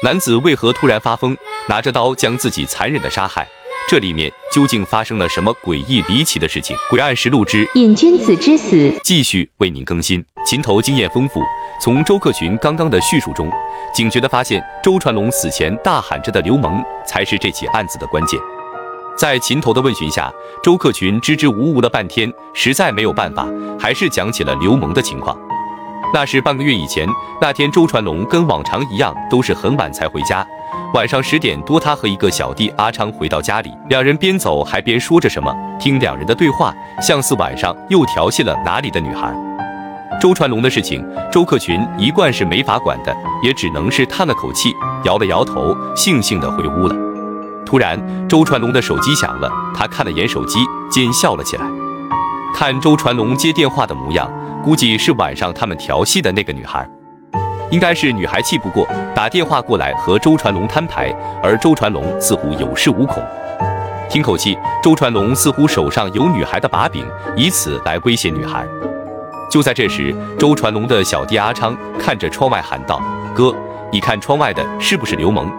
男子为何突然发疯，拿着刀将自己残忍的杀害？这里面究竟发生了什么诡异离奇的事情？诡案实录之瘾君子之死，继续为您更新。秦头经验丰富，从周克群刚刚的叙述中，警觉地发现周传龙死前大喊着的“刘蒙”才是这起案子的关键。在秦头的问询下，周克群支支吾吾了半天，实在没有办法，还是讲起了刘蒙的情况。那是半个月以前，那天周传龙跟往常一样，都是很晚才回家。晚上十点多，他和一个小弟阿昌回到家里，两人边走还边说着什么。听两人的对话，像似晚上又调戏了哪里的女孩。周传龙的事情，周克群一贯是没法管的，也只能是叹了口气，摇了摇头，悻悻地回屋了。突然，周传龙的手机响了，他看了眼手机，奸笑了起来。看周传龙接电话的模样。估计是晚上他们调戏的那个女孩，应该是女孩气不过，打电话过来和周传龙摊牌，而周传龙似乎有恃无恐。听口气，周传龙似乎手上有女孩的把柄，以此来威胁女孩。就在这时，周传龙的小弟阿昌看着窗外喊道：“哥，你看窗外的是不是刘萌？”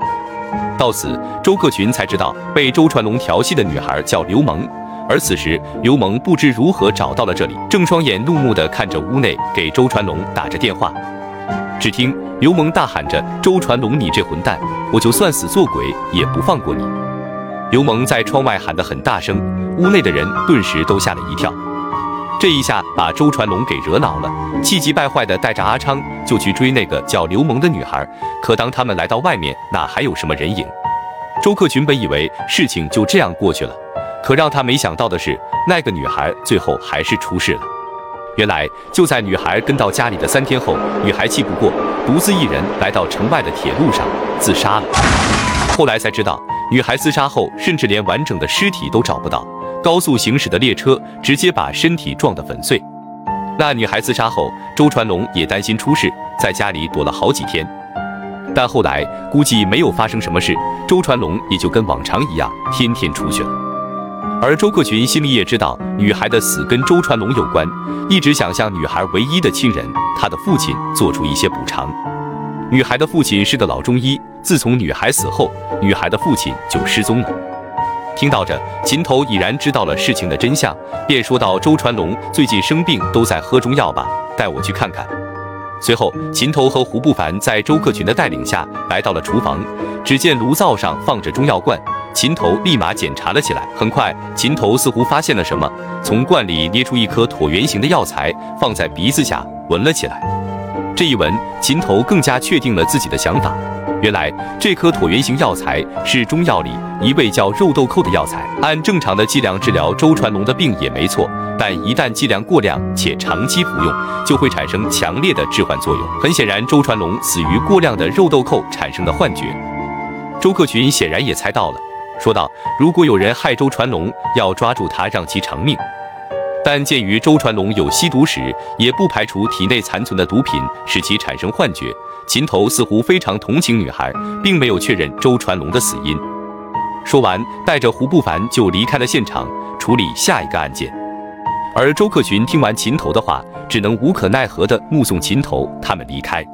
到此，周克群才知道被周传龙调戏的女孩叫刘萌。而此时，刘蒙不知如何找到了这里，正双眼怒目地看着屋内给周传龙打着电话。只听刘蒙大喊着：“周传龙，你这混蛋，我就算死做鬼也不放过你！”刘蒙在窗外喊得很大声，屋内的人顿时都吓了一跳。这一下把周传龙给惹恼了，气急败坏的带着阿昌就去追那个叫刘蒙的女孩。可当他们来到外面，哪还有什么人影？周克群本以为事情就这样过去了。可让他没想到的是，那个女孩最后还是出事了。原来就在女孩跟到家里的三天后，女孩气不过，独自一人来到城外的铁路上自杀了。后来才知道，女孩自杀后，甚至连完整的尸体都找不到，高速行驶的列车直接把身体撞得粉碎。那女孩自杀后，周传龙也担心出事，在家里躲了好几天。但后来估计没有发生什么事，周传龙也就跟往常一样，天天出去了。而周克群心里也知道女孩的死跟周传龙有关，一直想向女孩唯一的亲人，他的父亲做出一些补偿。女孩的父亲是个老中医，自从女孩死后，女孩的父亲就失踪了。听到这，秦头已然知道了事情的真相，便说道：“周传龙最近生病，都在喝中药吧？带我去看看。”随后，秦头和胡不凡在周克群的带领下来到了厨房，只见炉灶上放着中药罐。秦头立马检查了起来，很快，秦头似乎发现了什么，从罐里捏出一颗椭圆形的药材，放在鼻子下闻了起来。这一闻，秦头更加确定了自己的想法。原来，这颗椭圆形药材是中药里一味叫肉豆蔻的药材。按正常的剂量治疗周传龙的病也没错，但一旦剂量过量且长期服用，就会产生强烈的致幻作用。很显然，周传龙死于过量的肉豆蔻产生的幻觉。周克群显然也猜到了。说道：“如果有人害周传龙，要抓住他，让其偿命。但鉴于周传龙有吸毒史，也不排除体内残存的毒品使其产生幻觉。秦头似乎非常同情女孩，并没有确认周传龙的死因。”说完，带着胡不凡就离开了现场，处理下一个案件。而周克群听完秦头的话，只能无可奈何地目送秦头他们离开。